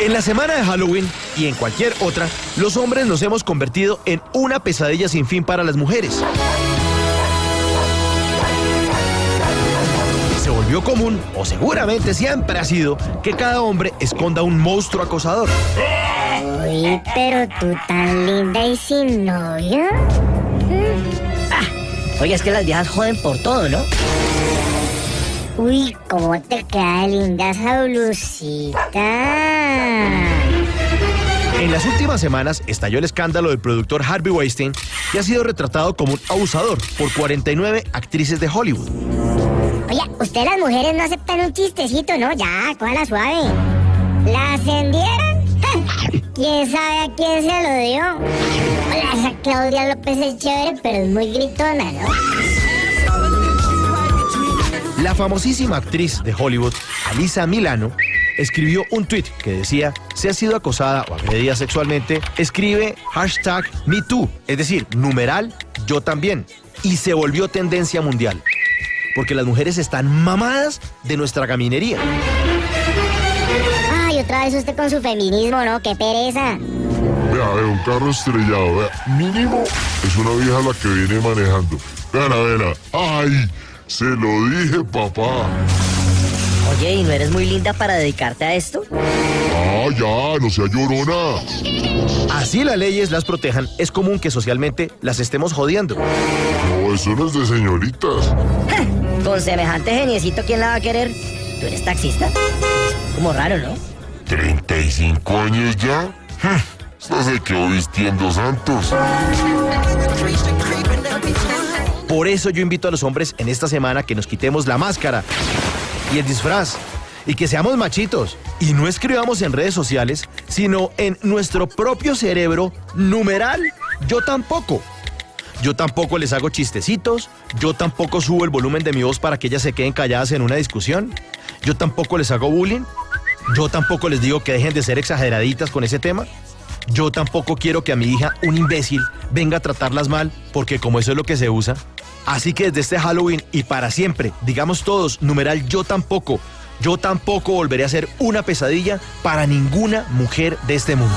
En la semana de Halloween y en cualquier otra, los hombres nos hemos convertido en una pesadilla sin fin para las mujeres. Se volvió común, o seguramente siempre ha sido, que cada hombre esconda un monstruo acosador. Uy, pero tú tan linda y sin novio. Oye, es que las viejas joden por todo, ¿no? Uy, cómo te queda linda esa blusita. En las últimas semanas estalló el escándalo del productor Harvey Weinstein, que ha sido retratado como un abusador por 49 actrices de Hollywood. Oye, ustedes las mujeres no aceptan un chistecito, ¿no? Ya, la suave. ¿La ascendieron? ¿Quién sabe a quién se lo dio? Hola, esa Claudia López es chévere, pero es muy gritona, ¿no? La famosísima actriz de Hollywood, Alisa Milano, escribió un tweet que decía, si ha sido acosada o agredida sexualmente, escribe hashtag MeToo, es decir, numeral yo también, y se volvió tendencia mundial, porque las mujeres están mamadas de nuestra caminería. Ay, otra vez usted con su feminismo, ¿no? ¡Qué pereza! Vea, vea, un carro estrellado, vea, mínimo es una vieja la que viene manejando. Vea, vea, ay, se lo dije, papá. Oye, ¿y no eres muy linda para dedicarte a esto? Ah, ya, no sea llorona. Así las leyes las protejan, es común que socialmente las estemos jodiendo. No, eso no es de señoritas. Con semejante geniecito, ¿quién la va a querer? ¿Tú eres taxista? Como raro, ¿no? ¿35 años ya? Se quedó vistiendo santos. Por eso yo invito a los hombres en esta semana que nos quitemos la máscara y el disfraz y que seamos machitos y no escribamos en redes sociales, sino en nuestro propio cerebro numeral. Yo tampoco. Yo tampoco les hago chistecitos, yo tampoco subo el volumen de mi voz para que ellas se queden calladas en una discusión, yo tampoco les hago bullying, yo tampoco les digo que dejen de ser exageraditas con ese tema. Yo tampoco quiero que a mi hija, un imbécil, venga a tratarlas mal, porque como eso es lo que se usa. Así que desde este Halloween y para siempre, digamos todos, numeral yo tampoco, yo tampoco volveré a ser una pesadilla para ninguna mujer de este mundo.